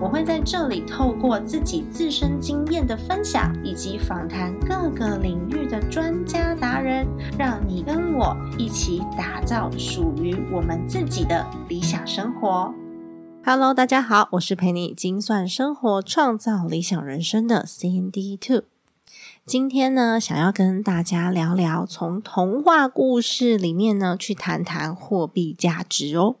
我会在这里透过自己自身经验的分享，以及访谈各个领域的专家达人，让你跟我一起打造属于我们自己的理想生活。Hello，大家好，我是陪你精算生活、创造理想人生的 Sandy Two。今天呢，想要跟大家聊聊从童话故事里面呢去谈谈货币价值哦。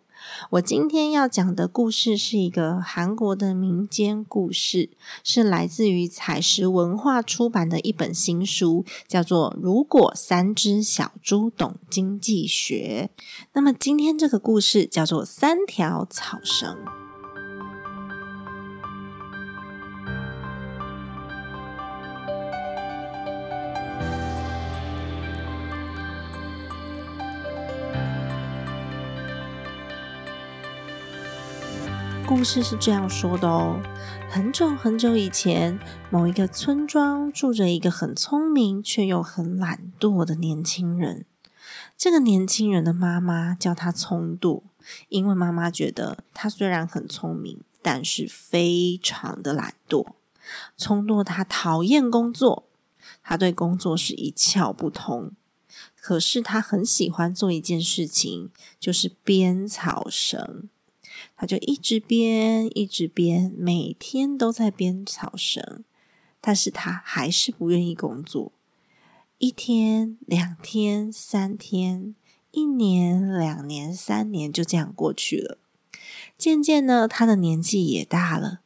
我今天要讲的故事是一个韩国的民间故事，是来自于采石文化出版的一本新书，叫做《如果三只小猪懂经济学》。那么今天这个故事叫做《三条草绳》。故事是这样说的哦：很久很久以前，某一个村庄住着一个很聪明却又很懒惰的年轻人。这个年轻人的妈妈叫他聪惰，因为妈妈觉得他虽然很聪明，但是非常的懒惰。聪惰他讨厌工作，他对工作是一窍不通。可是他很喜欢做一件事情，就是编草绳。他就一直编，一直编，每天都在编草绳，但是他还是不愿意工作。一天、两天、三天，一年、两年、三年，就这样过去了。渐渐呢，他的年纪也大了，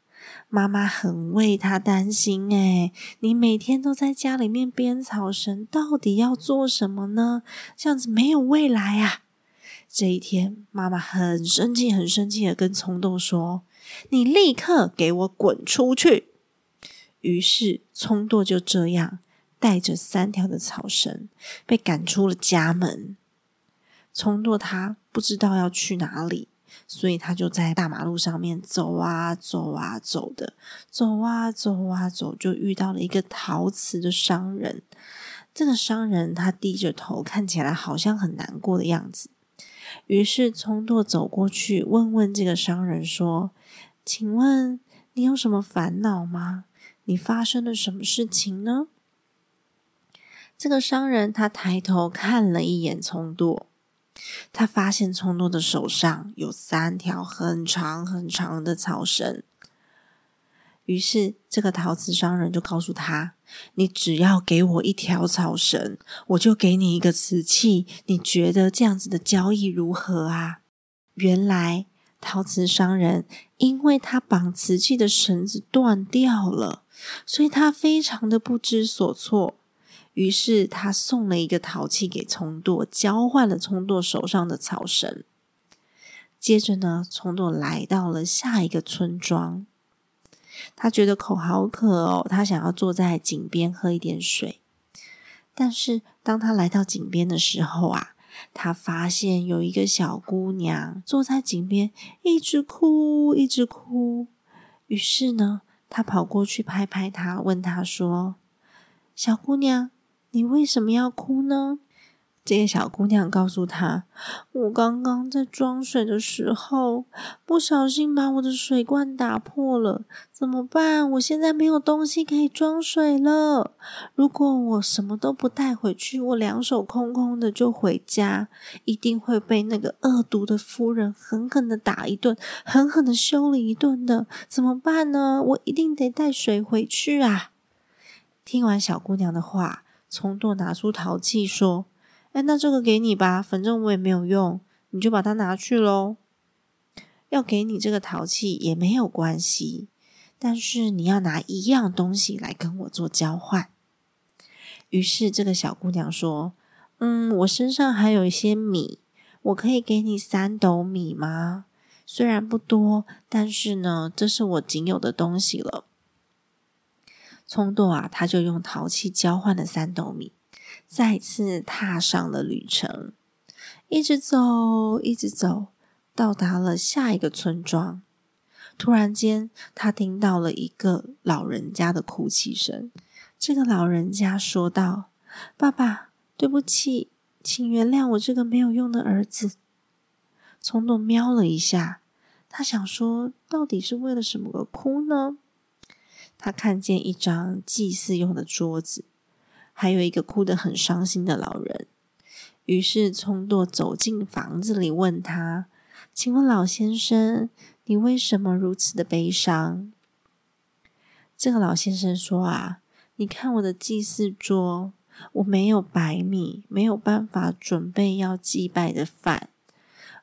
妈妈很为他担心。哎，你每天都在家里面编草绳，到底要做什么呢？这样子没有未来啊！这一天，妈妈很生气，很生气的跟葱豆说：“你立刻给我滚出去！”于是，葱豆就这样带着三条的草绳被赶出了家门。葱豆他不知道要去哪里，所以他就在大马路上面走啊走啊走的，走啊走啊走，就遇到了一个陶瓷的商人。这个商人他低着头，看起来好像很难过的样子。于是，聪舵走过去问问这个商人说：“请问你有什么烦恼吗？你发生了什么事情呢？”这个商人他抬头看了一眼聪舵，他发现聪舵的手上有三条很长很长的草绳。于是，这个陶瓷商人就告诉他：“你只要给我一条草绳，我就给你一个瓷器。你觉得这样子的交易如何啊？”原来，陶瓷商人因为他绑瓷器的绳子断掉了，所以他非常的不知所措。于是，他送了一个陶器给聪舵，交换了聪舵手上的草绳。接着呢，聪舵来到了下一个村庄。他觉得口好渴哦，他想要坐在井边喝一点水。但是当他来到井边的时候啊，他发现有一个小姑娘坐在井边，一直哭，一直哭。于是呢，他跑过去拍拍她，问她说：“小姑娘，你为什么要哭呢？”这个小姑娘告诉他：“我刚刚在装水的时候，不小心把我的水罐打破了，怎么办？我现在没有东西可以装水了。如果我什么都不带回去，我两手空空的就回家，一定会被那个恶毒的夫人狠狠的打一顿，狠狠的修理一顿的。怎么办呢？我一定得带水回去啊！”听完小姑娘的话，从舵拿出陶器说。那这个给你吧，反正我也没有用，你就把它拿去喽。要给你这个陶器也没有关系，但是你要拿一样东西来跟我做交换。于是这个小姑娘说：“嗯，我身上还有一些米，我可以给你三斗米吗？虽然不多，但是呢，这是我仅有的东西了。”冲动啊，他就用陶器交换了三斗米。再次踏上了旅程，一直走，一直走，到达了下一个村庄。突然间，他听到了一个老人家的哭泣声。这个老人家说道：“爸爸，对不起，请原谅我这个没有用的儿子。”聪多瞄了一下，他想说：“到底是为了什么而哭呢？”他看见一张祭祀用的桌子，还有一个哭得很伤心的老人。于是，聪多走进房子里，问他：“请问老先生，你为什么如此的悲伤？”这个老先生说：“啊，你看我的祭祀桌，我没有白米，没有办法准备要祭拜的饭。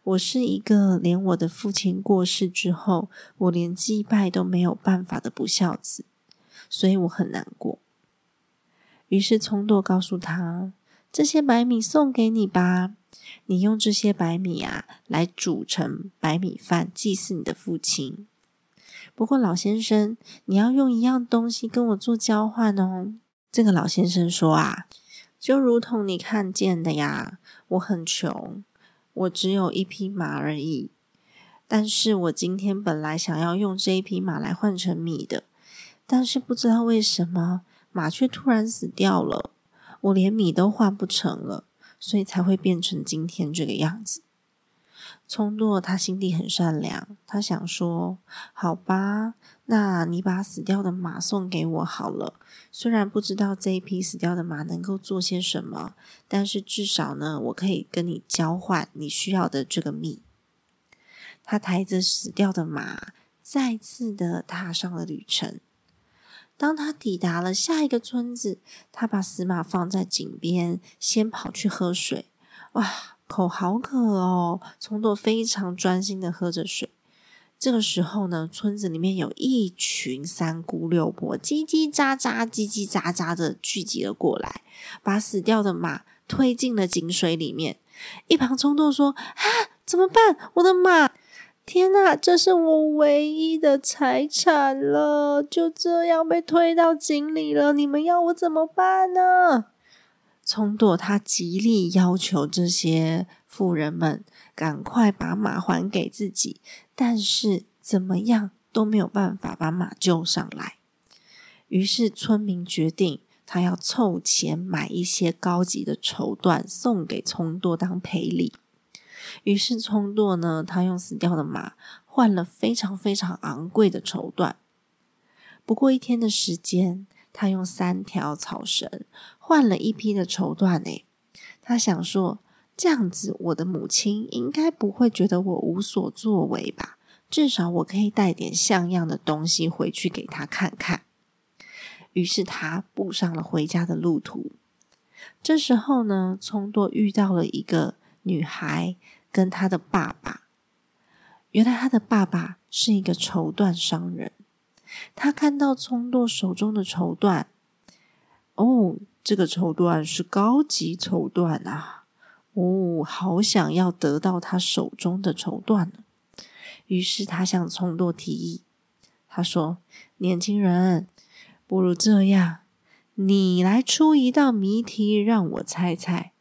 我是一个连我的父亲过世之后，我连祭拜都没有办法的不孝子，所以我很难过。”于是，聪多告诉他。这些白米送给你吧，你用这些白米啊来煮成白米饭祭祀你的父亲。不过老先生，你要用一样东西跟我做交换哦。这个老先生说啊，就如同你看见的呀，我很穷，我只有一匹马而已。但是我今天本来想要用这一匹马来换成米的，但是不知道为什么马却突然死掉了。我连米都换不成了，所以才会变成今天这个样子。聪诺他心地很善良，他想说：“好吧，那你把死掉的马送给我好了。虽然不知道这一匹死掉的马能够做些什么，但是至少呢，我可以跟你交换你需要的这个米。”他抬着死掉的马，再次的踏上了旅程。当他抵达了下一个村子，他把死马放在井边，先跑去喝水。哇，口好渴哦！聪多非常专心的喝着水。这个时候呢，村子里面有一群三姑六婆叽叽喳喳、叽叽喳喳的聚集了过来，把死掉的马推进了井水里面。一旁冲动说：“啊，怎么办？我的马！”天哪，这是我唯一的财产了，就这样被推到井里了。你们要我怎么办呢？聪朵他极力要求这些富人们赶快把马还给自己，但是怎么样都没有办法把马救上来。于是村民决定，他要凑钱买一些高级的绸缎送给聪朵当赔礼。于是，聪舵呢，他用死掉的马换了非常非常昂贵的绸缎。不过一天的时间，他用三条草绳换了一批的绸缎。诶，他想说，这样子我的母亲应该不会觉得我无所作为吧？至少我可以带点像样的东西回去给他看看。于是他步上了回家的路途。这时候呢，聪多遇到了一个女孩。跟他的爸爸，原来他的爸爸是一个绸缎商人。他看到聪舵手中的绸缎，哦，这个绸缎是高级绸缎啊！哦，好想要得到他手中的绸缎呢。于是他向聪舵提议，他说：“年轻人，不如这样，你来出一道谜题让我猜猜。”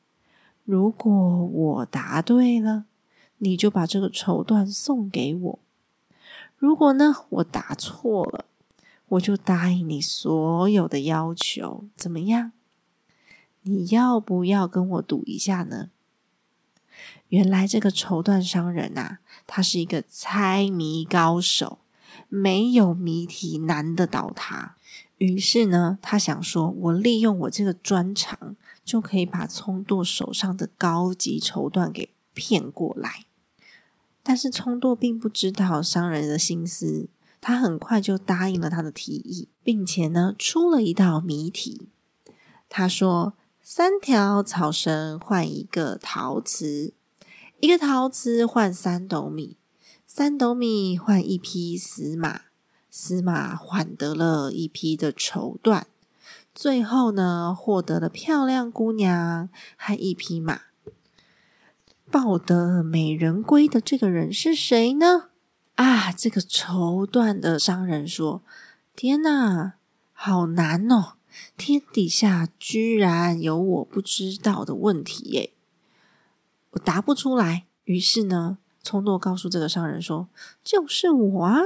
如果我答对了，你就把这个绸缎送给我；如果呢，我答错了，我就答应你所有的要求。怎么样？你要不要跟我赌一下呢？原来这个绸缎商人啊，他是一个猜谜高手，没有谜题难得倒他。于是呢，他想说：“我利用我这个专长。”就可以把聪舵手上的高级绸缎给骗过来，但是聪舵并不知道商人的心思，他很快就答应了他的提议，并且呢出了一道谜题。他说：三条草绳换一个陶瓷，一个陶瓷换三斗米，三斗米换一匹死马，死马换得了一匹的绸缎。最后呢，获得了漂亮姑娘和一匹马，抱得美人归的这个人是谁呢？啊，这个绸缎的商人说：“天哪，好难哦！天底下居然有我不知道的问题耶！我答不出来。于是呢，聪诺告诉这个商人说：“就是我啊！”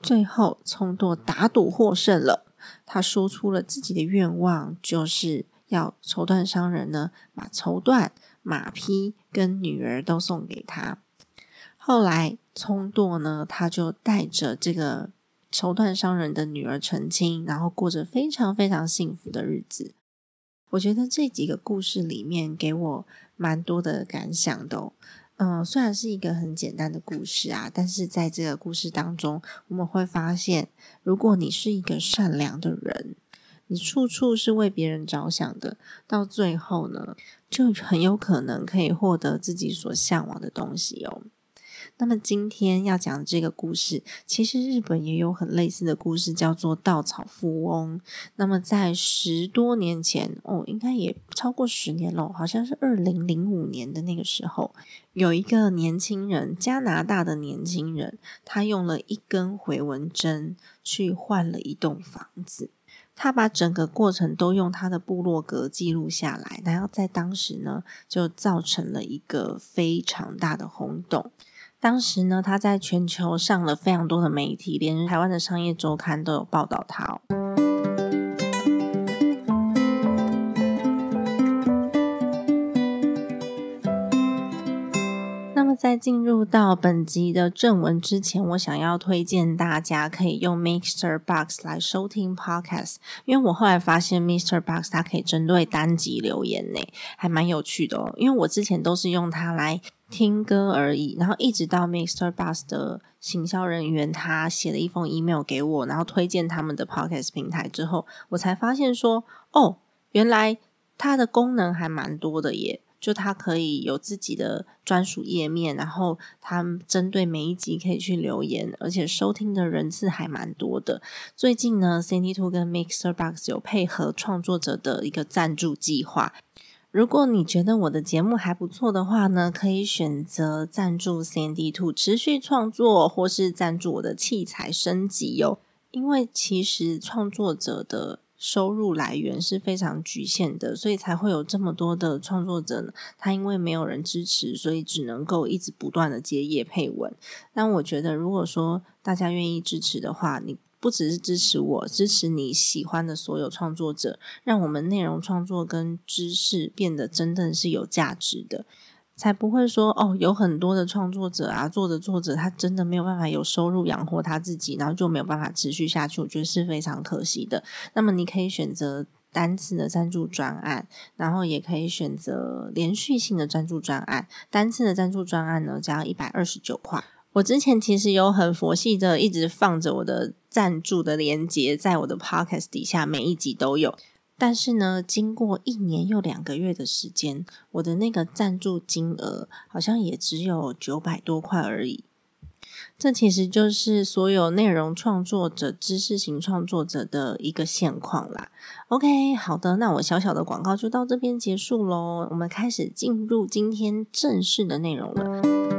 最后，聪诺打赌获胜了。他说出了自己的愿望，就是要绸缎商人呢把绸缎、马匹跟女儿都送给他。后来，聪舵呢，他就带着这个绸缎商人的女儿成亲，然后过着非常非常幸福的日子。我觉得这几个故事里面给我蛮多的感想的。嗯，虽然是一个很简单的故事啊，但是在这个故事当中，我们会发现，如果你是一个善良的人，你处处是为别人着想的，到最后呢，就很有可能可以获得自己所向往的东西哦。那么今天要讲的这个故事，其实日本也有很类似的故事，叫做《稻草富翁》。那么在十多年前，哦，应该也超过十年了，好像是二零零五年的那个时候，有一个年轻人，加拿大的年轻人，他用了一根回纹针去换了一栋房子。他把整个过程都用他的部落格记录下来，然后在当时呢，就造成了一个非常大的轰动。当时呢，他在全球上了非常多的媒体，连台湾的商业周刊都有报道他。那么，在进入到本集的正文之前，我想要推荐大家可以用 Mr. Box 来收听 Podcast，因为我后来发现 Mr. Box 它可以针对单集留言呢，还蛮有趣的哦。因为我之前都是用它来。听歌而已，然后一直到 MIXERBUS 的行销人员他写了一封 email 给我，然后推荐他们的 podcast 平台之后，我才发现说，哦，原来它的功能还蛮多的耶！就它可以有自己的专属页面，然后它针对每一集可以去留言，而且收听的人次还蛮多的。最近呢，Cindy Two 跟 Mixer Box 有配合创作者的一个赞助计划。如果你觉得我的节目还不错的话呢，可以选择赞助 CND Two 持续创作，或是赞助我的器材升级哟。因为其实创作者的收入来源是非常局限的，所以才会有这么多的创作者呢。他因为没有人支持，所以只能够一直不断的接业配文。但我觉得，如果说大家愿意支持的话，你。不只是支持我，支持你喜欢的所有创作者，让我们内容创作跟知识变得真正是有价值的，才不会说哦，有很多的创作者啊，做着做着，他真的没有办法有收入养活他自己，然后就没有办法持续下去，我觉得是非常可惜的。那么你可以选择单次的赞助专案，然后也可以选择连续性的赞助专案。单次的赞助专案呢，只要一百二十九块。我之前其实有很佛系的，一直放着我的赞助的连接在我的 podcast 底下，每一集都有。但是呢，经过一年又两个月的时间，我的那个赞助金额好像也只有九百多块而已。这其实就是所有内容创作者、知识型创作者的一个现况啦。OK，好的，那我小小的广告就到这边结束喽。我们开始进入今天正式的内容了。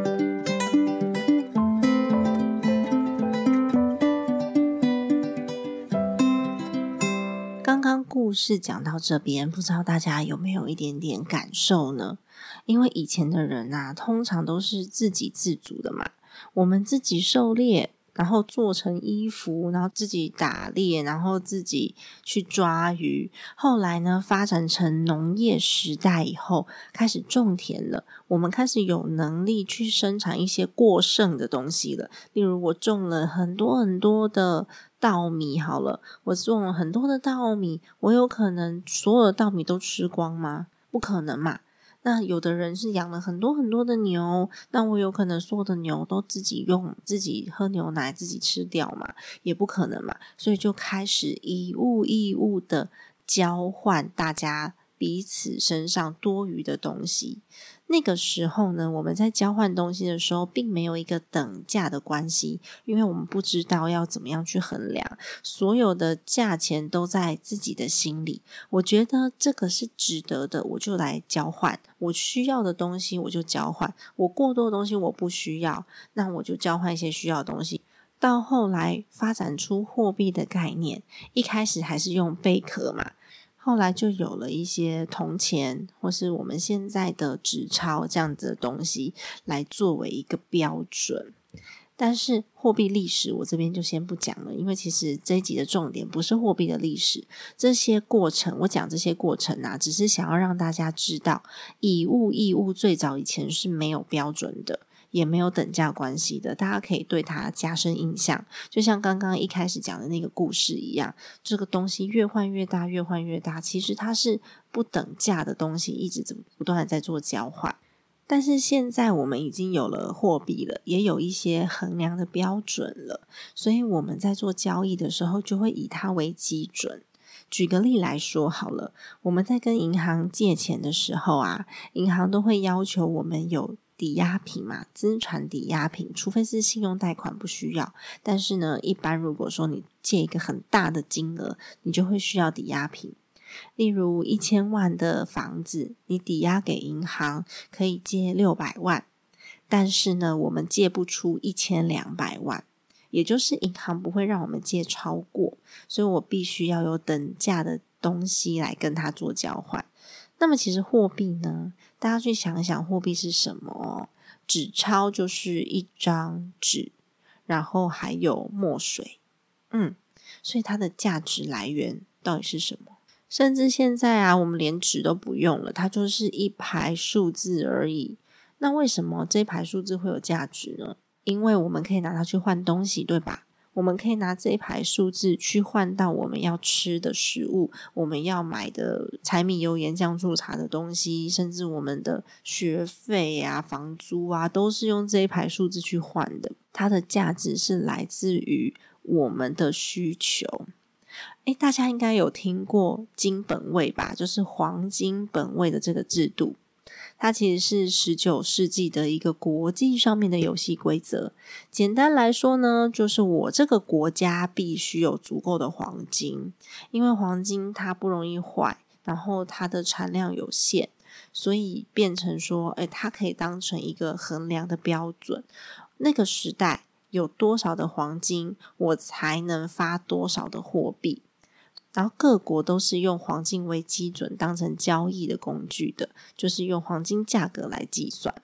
故事讲到这边，不知道大家有没有一点点感受呢？因为以前的人啊，通常都是自给自足的嘛，我们自己狩猎。然后做成衣服，然后自己打猎，然后自己去抓鱼。后来呢，发展成农业时代以后，开始种田了。我们开始有能力去生产一些过剩的东西了。例如，我种了很多很多的稻米，好了，我种了很多的稻米，我有可能所有的稻米都吃光吗？不可能嘛。那有的人是养了很多很多的牛，那我有可能所有的牛都自己用，自己喝牛奶，自己吃掉嘛？也不可能嘛，所以就开始以物易物的交换，大家彼此身上多余的东西。那个时候呢，我们在交换东西的时候，并没有一个等价的关系，因为我们不知道要怎么样去衡量，所有的价钱都在自己的心里。我觉得这个是值得的，我就来交换。我需要的东西我就交换，我过多的东西我不需要，那我就交换一些需要的东西。到后来发展出货币的概念，一开始还是用贝壳嘛。后来就有了一些铜钱，或是我们现在的纸钞这样子的东西来作为一个标准。但是货币历史我这边就先不讲了，因为其实这一集的重点不是货币的历史，这些过程我讲这些过程啊，只是想要让大家知道，以物易物最早以前是没有标准的。也没有等价关系的，大家可以对它加深印象，就像刚刚一开始讲的那个故事一样，这个东西越换越大，越换越大，其实它是不等价的东西，一直怎么不断的在做交换。但是现在我们已经有了货币了，也有一些衡量的标准了，所以我们在做交易的时候就会以它为基准。举个例来说好了，我们在跟银行借钱的时候啊，银行都会要求我们有。抵押品嘛，资产抵押品，除非是信用贷款不需要。但是呢，一般如果说你借一个很大的金额，你就会需要抵押品。例如一千万的房子，你抵押给银行可以借六百万，但是呢，我们借不出一千两百万，也就是银行不会让我们借超过，所以我必须要有等价的东西来跟他做交换。那么其实货币呢？大家去想想，货币是什么？纸钞就是一张纸，然后还有墨水，嗯，所以它的价值来源到底是什么？甚至现在啊，我们连纸都不用了，它就是一排数字而已。那为什么这一排数字会有价值呢？因为我们可以拿它去换东西，对吧？我们可以拿这一排数字去换到我们要吃的食物，我们要买的柴米油盐酱醋茶的东西，甚至我们的学费啊、房租啊，都是用这一排数字去换的。它的价值是来自于我们的需求。诶，大家应该有听过金本位吧？就是黄金本位的这个制度。它其实是十九世纪的一个国际上面的游戏规则。简单来说呢，就是我这个国家必须有足够的黄金，因为黄金它不容易坏，然后它的产量有限，所以变成说，哎，它可以当成一个衡量的标准。那个时代有多少的黄金，我才能发多少的货币。然后各国都是用黄金为基准，当成交易的工具的，就是用黄金价格来计算。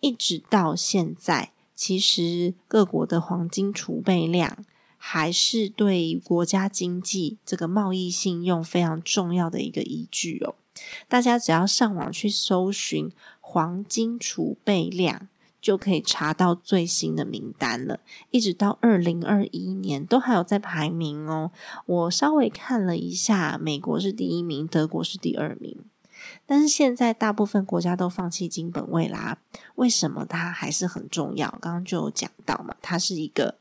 一直到现在，其实各国的黄金储备量还是对国家经济这个贸易信用非常重要的一个依据哦。大家只要上网去搜寻黄金储备量。就可以查到最新的名单了，一直到二零二一年都还有在排名哦。我稍微看了一下，美国是第一名，德国是第二名。但是现在大部分国家都放弃金本位啦，为什么它还是很重要？刚刚就有讲到嘛，它是一个。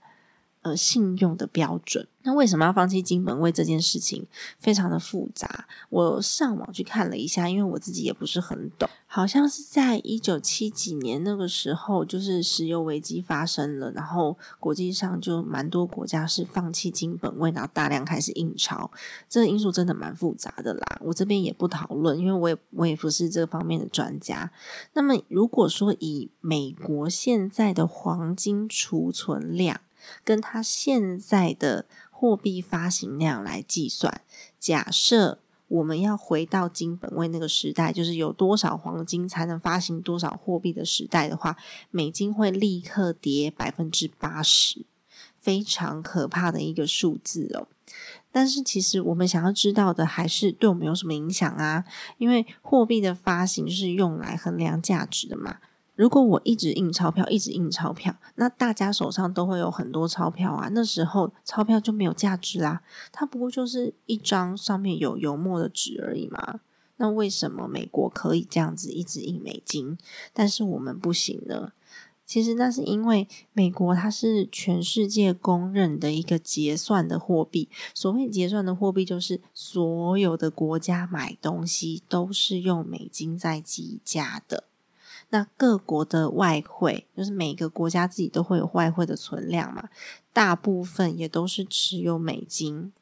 呃，信用的标准，那为什么要放弃金本位这件事情非常的复杂。我上网去看了一下，因为我自己也不是很懂，好像是在一九七几年那个时候，就是石油危机发生了，然后国际上就蛮多国家是放弃金本位，然后大量开始印钞。这个因素真的蛮复杂的啦，我这边也不讨论，因为我也我也不是这方面的专家。那么如果说以美国现在的黄金储存量，跟它现在的货币发行量来计算，假设我们要回到金本位那个时代，就是有多少黄金才能发行多少货币的时代的话，美金会立刻跌百分之八十，非常可怕的一个数字哦。但是其实我们想要知道的还是对我们有什么影响啊？因为货币的发行是用来衡量价值的嘛。如果我一直印钞票，一直印钞票，那大家手上都会有很多钞票啊。那时候钞票就没有价值啦，它不过就是一张上面有油墨的纸而已嘛。那为什么美国可以这样子一直印美金，但是我们不行呢？其实那是因为美国它是全世界公认的一个结算的货币。所谓结算的货币，就是所有的国家买东西都是用美金在计价的。那各国的外汇，就是每个国家自己都会有外汇的存量嘛，大部分也都是持有美金，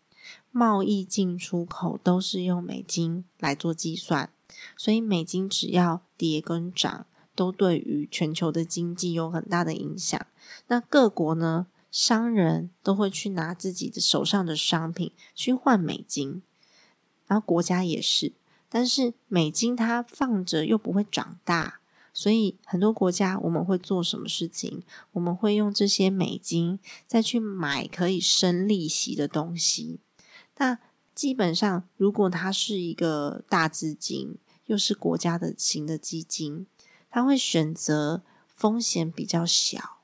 贸易进出口都是用美金来做计算，所以美金只要跌跟涨，都对于全球的经济有很大的影响。那各国呢，商人都会去拿自己的手上的商品去换美金。然后国家也是。但是美金它放着又不会长大，所以很多国家我们会做什么事情？我们会用这些美金再去买可以生利息的东西。那基本上，如果它是一个大资金，又是国家的型的基金，它会选择风险比较小、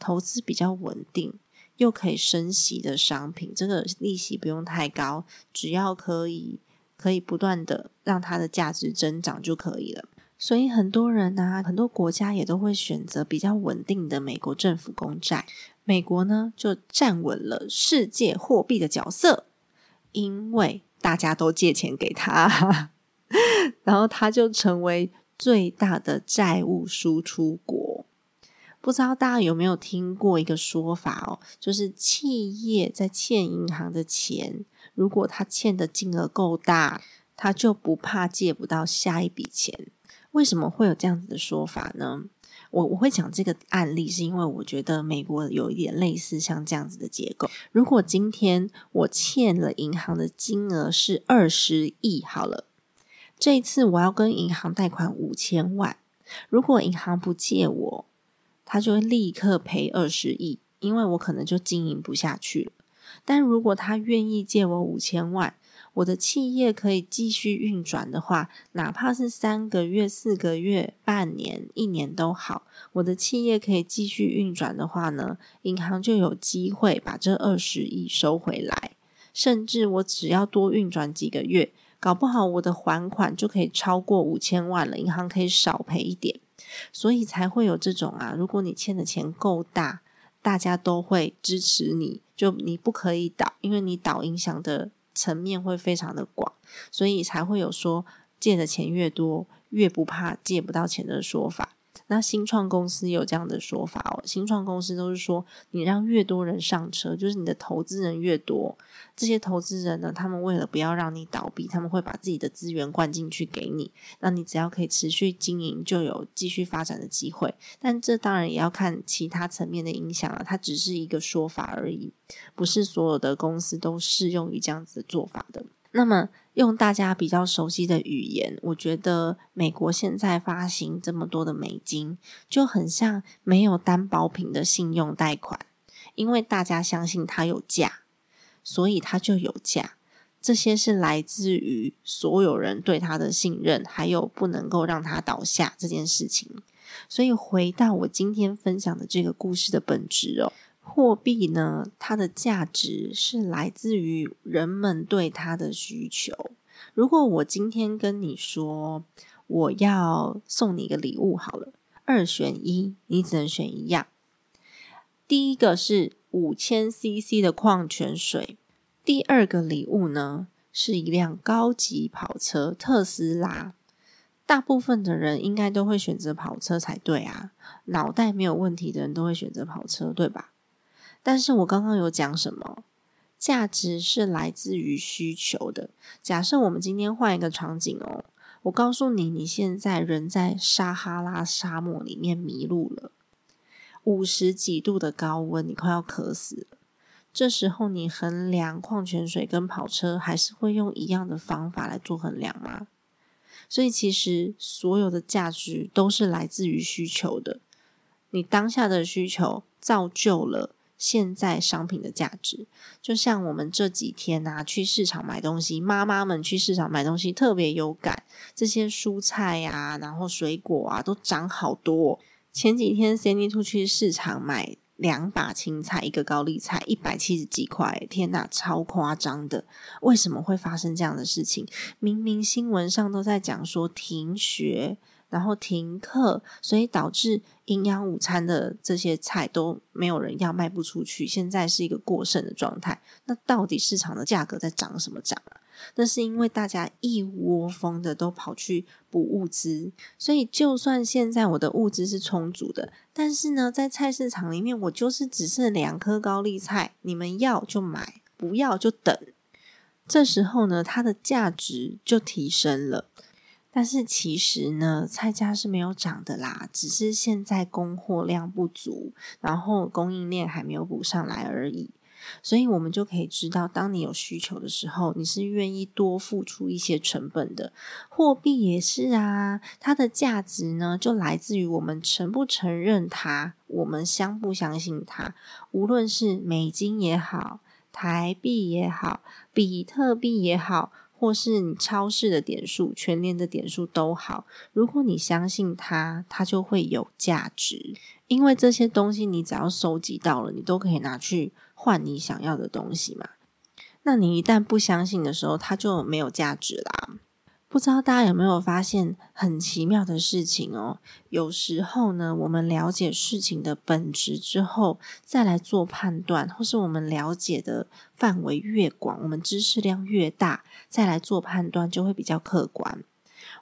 投资比较稳定又可以升息的商品。这个利息不用太高，只要可以。可以不断的让它的价值增长就可以了，所以很多人呢，很多国家也都会选择比较稳定的美国政府公债。美国呢就站稳了世界货币的角色，因为大家都借钱给他，然后他就成为最大的债务输出国。不知道大家有没有听过一个说法哦，就是企业在欠银行的钱。如果他欠的金额够大，他就不怕借不到下一笔钱。为什么会有这样子的说法呢？我我会讲这个案例，是因为我觉得美国有一点类似像这样子的结构。如果今天我欠了银行的金额是二十亿，好了，这一次我要跟银行贷款五千万，如果银行不借我，他就会立刻赔二十亿，因为我可能就经营不下去了。但如果他愿意借我五千万，我的企业可以继续运转的话，哪怕是三个月、四个月、半年、一年都好，我的企业可以继续运转的话呢，银行就有机会把这二十亿收回来，甚至我只要多运转几个月，搞不好我的还款就可以超过五千万了，银行可以少赔一点，所以才会有这种啊，如果你欠的钱够大。大家都会支持你，就你不可以倒，因为你倒影响的层面会非常的广，所以才会有说借的钱越多，越不怕借不到钱的说法。那新创公司有这样的说法哦，新创公司都是说，你让越多人上车，就是你的投资人越多，这些投资人呢，他们为了不要让你倒闭，他们会把自己的资源灌进去给你，那你只要可以持续经营，就有继续发展的机会。但这当然也要看其他层面的影响啊，它只是一个说法而已，不是所有的公司都适用于这样子的做法的。那么。用大家比较熟悉的语言，我觉得美国现在发行这么多的美金，就很像没有担保品的信用贷款，因为大家相信它有价，所以它就有价。这些是来自于所有人对它的信任，还有不能够让它倒下这件事情。所以回到我今天分享的这个故事的本质哦。货币呢，它的价值是来自于人们对它的需求。如果我今天跟你说我要送你一个礼物，好了，二选一，你只能选一样。第一个是五千 CC 的矿泉水，第二个礼物呢是一辆高级跑车特斯拉。大部分的人应该都会选择跑车才对啊，脑袋没有问题的人都会选择跑车，对吧？但是我刚刚有讲什么？价值是来自于需求的。假设我们今天换一个场景哦，我告诉你，你现在人在撒哈拉沙漠里面迷路了，五十几度的高温，你快要渴死了。这时候你衡量矿泉水跟跑车，还是会用一样的方法来做衡量吗？所以其实所有的价值都是来自于需求的。你当下的需求造就了。现在商品的价值，就像我们这几天啊，去市场买东西，妈妈们去市场买东西特别有感。这些蔬菜呀，然后水果啊，都涨好多。前几天 Sandy 出去市场买两把青菜，一个高丽菜，一百七十几块，天哪，超夸张的！为什么会发生这样的事情？明明新闻上都在讲说停学。然后停课，所以导致营养午餐的这些菜都没有人要，卖不出去。现在是一个过剩的状态。那到底市场的价格在涨什么涨啊？那是因为大家一窝蜂的都跑去补物资，所以就算现在我的物资是充足的，但是呢，在菜市场里面，我就是只剩两颗高丽菜，你们要就买，不要就等。这时候呢，它的价值就提升了。但是其实呢，菜价是没有涨的啦，只是现在供货量不足，然后供应链还没有补上来而已。所以我们就可以知道，当你有需求的时候，你是愿意多付出一些成本的。货币也是啊，它的价值呢，就来自于我们承不承认它，我们相不相信它。无论是美金也好，台币也好，比特币也好。或是你超市的点数、全年的点数都好，如果你相信它，它就会有价值。因为这些东西你只要收集到了，你都可以拿去换你想要的东西嘛。那你一旦不相信的时候，它就没有价值啦。不知道大家有没有发现很奇妙的事情哦？有时候呢，我们了解事情的本质之后，再来做判断，或是我们了解的范围越广，我们知识量越大，再来做判断就会比较客观。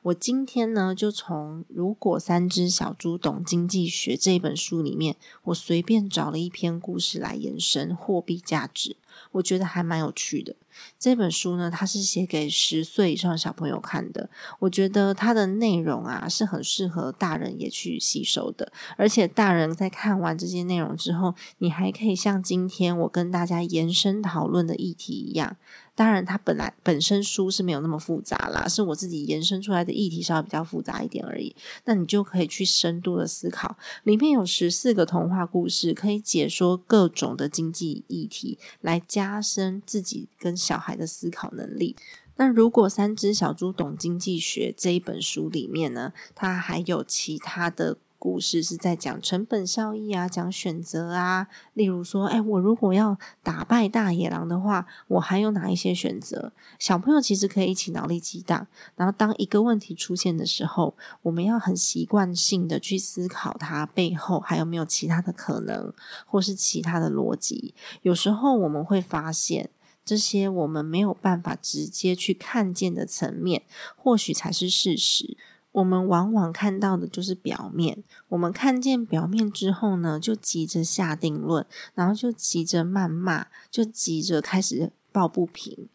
我今天呢，就从《如果三只小猪懂经济学》这本书里面，我随便找了一篇故事来延伸货币价值。我觉得还蛮有趣的。这本书呢，它是写给十岁以上小朋友看的。我觉得它的内容啊，是很适合大人也去吸收的。而且大人在看完这些内容之后，你还可以像今天我跟大家延伸讨论的议题一样。当然，它本来本身书是没有那么复杂啦，是我自己延伸出来的议题稍微比较复杂一点而已。那你就可以去深度的思考，里面有十四个童话故事，可以解说各种的经济议题，来加深自己跟小孩的思考能力。那如果三只小猪懂经济学这一本书里面呢，它还有其他的。故事是在讲成本效益啊，讲选择啊。例如说，哎，我如果要打败大野狼的话，我还有哪一些选择？小朋友其实可以一起脑力激荡，然后当一个问题出现的时候，我们要很习惯性的去思考它背后还有没有其他的可能，或是其他的逻辑。有时候我们会发现，这些我们没有办法直接去看见的层面，或许才是事实。我们往往看到的就是表面，我们看见表面之后呢，就急着下定论，然后就急着谩骂，就急着开始抱不平。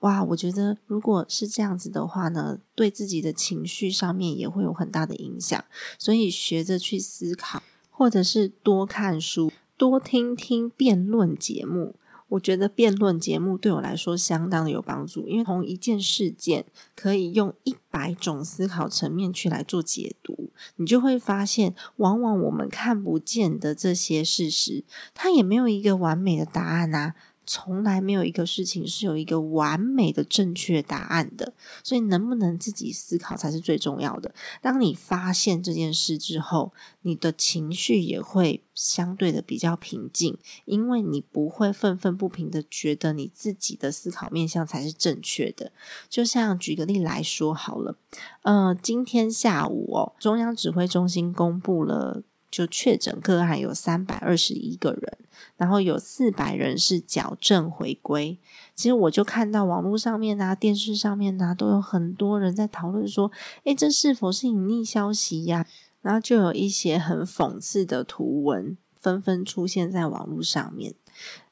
哇，我觉得如果是这样子的话呢，对自己的情绪上面也会有很大的影响。所以学着去思考，或者是多看书，多听听辩论节目。我觉得辩论节目对我来说相当的有帮助，因为同一件事件可以用一百种思考层面去来做解读，你就会发现，往往我们看不见的这些事实，它也没有一个完美的答案啊。从来没有一个事情是有一个完美的正确答案的，所以能不能自己思考才是最重要的。当你发现这件事之后，你的情绪也会相对的比较平静，因为你不会愤愤不平的觉得你自己的思考面向才是正确的。就像举个例来说好了，呃，今天下午哦，中央指挥中心公布了。就确诊个案有三百二十一个人，然后有四百人是矫正回归。其实我就看到网络上面啊、电视上面啊，都有很多人在讨论说：“诶，这是否是隐匿消息呀？”然后就有一些很讽刺的图文纷纷出现在网络上面。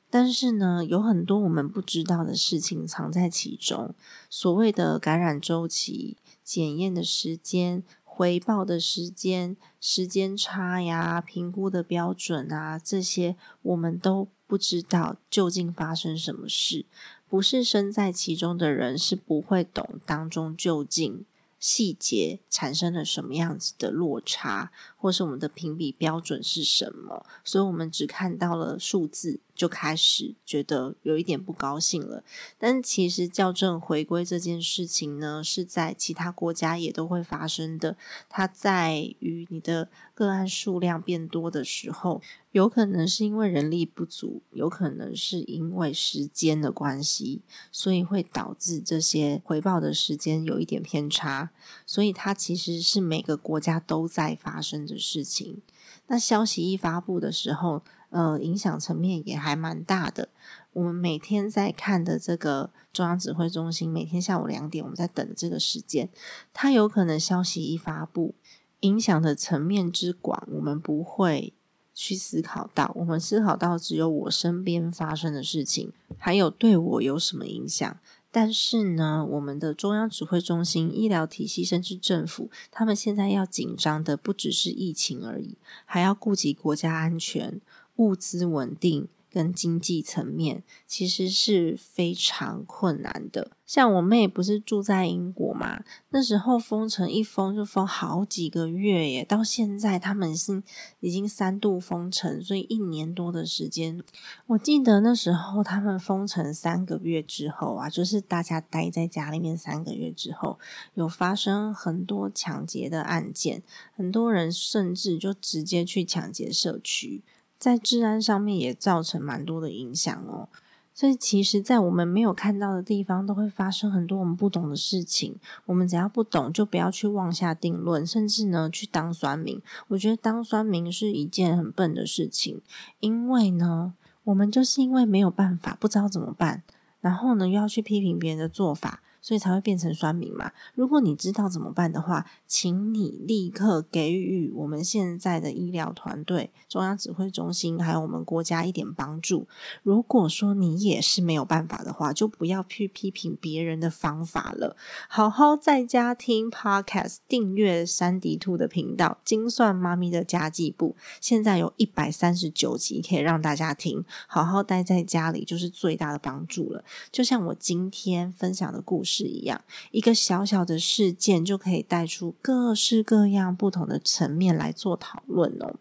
但是呢，有很多我们不知道的事情藏在其中。所谓的感染周期、检验的时间。回报的时间、时间差呀、评估的标准啊，这些我们都不知道究竟发生什么事。不是身在其中的人是不会懂当中究竟。细节产生了什么样子的落差，或是我们的评比标准是什么？所以我们只看到了数字，就开始觉得有一点不高兴了。但其实校正回归这件事情呢，是在其他国家也都会发生的。它在于你的个案数量变多的时候。有可能是因为人力不足，有可能是因为时间的关系，所以会导致这些回报的时间有一点偏差。所以它其实是每个国家都在发生的事情。那消息一发布的时候，呃，影响层面也还蛮大的。我们每天在看的这个中央指挥中心，每天下午两点我们在等这个时间，它有可能消息一发布，影响的层面之广，我们不会。去思考到，我们思考到只有我身边发生的事情，还有对我有什么影响。但是呢，我们的中央指挥中心、医疗体系甚至政府，他们现在要紧张的不只是疫情而已，还要顾及国家安全、物资稳定、跟经济层面，其实是非常困难的。像我妹不是住在英国嘛，那时候封城一封就封好几个月耶，到现在他们是已经三度封城，所以一年多的时间。我记得那时候他们封城三个月之后啊，就是大家待在家里面三个月之后，有发生很多抢劫的案件，很多人甚至就直接去抢劫社区，在治安上面也造成蛮多的影响哦。所以，其实，在我们没有看到的地方，都会发生很多我们不懂的事情。我们只要不懂，就不要去妄下定论，甚至呢，去当酸民。我觉得当酸民是一件很笨的事情，因为呢，我们就是因为没有办法，不知道怎么办，然后呢，又要去批评别人的做法。所以才会变成酸民嘛。如果你知道怎么办的话，请你立刻给予我们现在的医疗团队、中央指挥中心还有我们国家一点帮助。如果说你也是没有办法的话，就不要去批评别人的方法了。好好在家听 Podcast，订阅山迪兔的频道《精算妈咪的家计部》，现在有一百三十九集可以让大家听。好好待在家里就是最大的帮助了。就像我今天分享的故事。是一样，一个小小的事件就可以带出各式各样不同的层面来做讨论哦。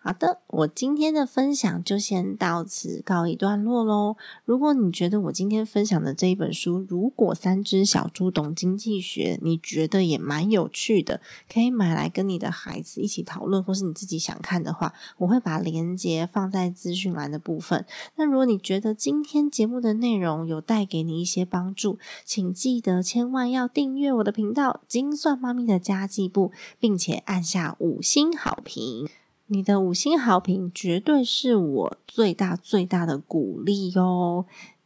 好的，我今天的分享就先到此告一段落喽。如果你觉得我今天分享的这一本书《如果三只小猪懂经济学》，你觉得也蛮有趣的，可以买来跟你的孩子一起讨论，或是你自己想看的话，我会把链接放在资讯栏的部分。那如果你觉得今天节目的内容有带给你一些帮助，请记得千万要订阅我的频道“精算妈咪的家计部”，并且按下五星好评。你的五星好评绝对是我最大最大的鼓励哦。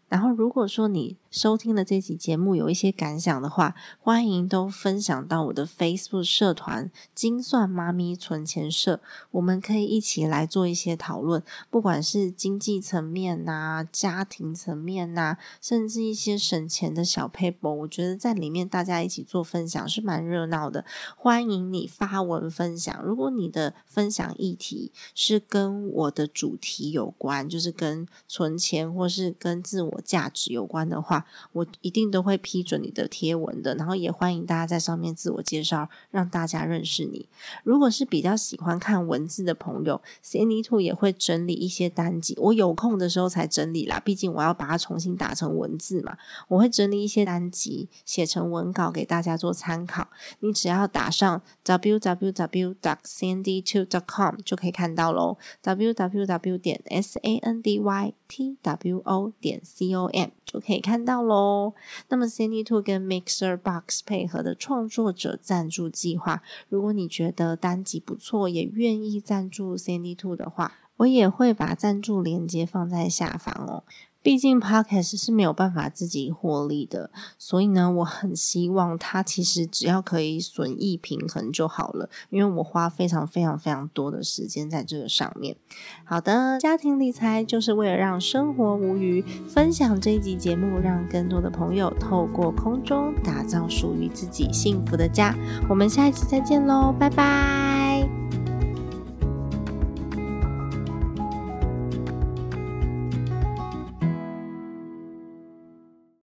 然后，如果说你收听了这期节目有一些感想的话，欢迎都分享到我的 Facebook 社团“精算妈咪存钱社”，我们可以一起来做一些讨论，不管是经济层面呐、家庭层面呐，甚至一些省钱的小 paper，我觉得在里面大家一起做分享是蛮热闹的。欢迎你发文分享，如果你的分享议题是跟我的主题有关，就是跟存钱或是跟自我。价值有关的话，我一定都会批准你的贴文的。然后也欢迎大家在上面自我介绍，让大家认识你。如果是比较喜欢看文字的朋友，Sandy Two 也会整理一些单集。我有空的时候才整理啦，毕竟我要把它重新打成文字嘛。我会整理一些单集，写成文稿给大家做参考。你只要打上 www. dot sandy two dot com 就可以看到喽。www. 点 s a n d y t w o 点 c O M 就可以看到到喽。那么，Candy Two 跟 Mixer Box 配合的创作者赞助计划，如果你觉得单集不错，也愿意赞助 Candy Two 的话，我也会把赞助链接放在下方哦。毕竟 Podcast 是没有办法自己获利的，所以呢，我很希望它其实只要可以损益平衡就好了。因为我花非常非常非常多的时间在这个上面。好的，家庭理财就是为了让生活无虞。分享这一集节目，让更多的朋友透过空中打造属于自己幸福的家。我们下一期再见喽，拜拜。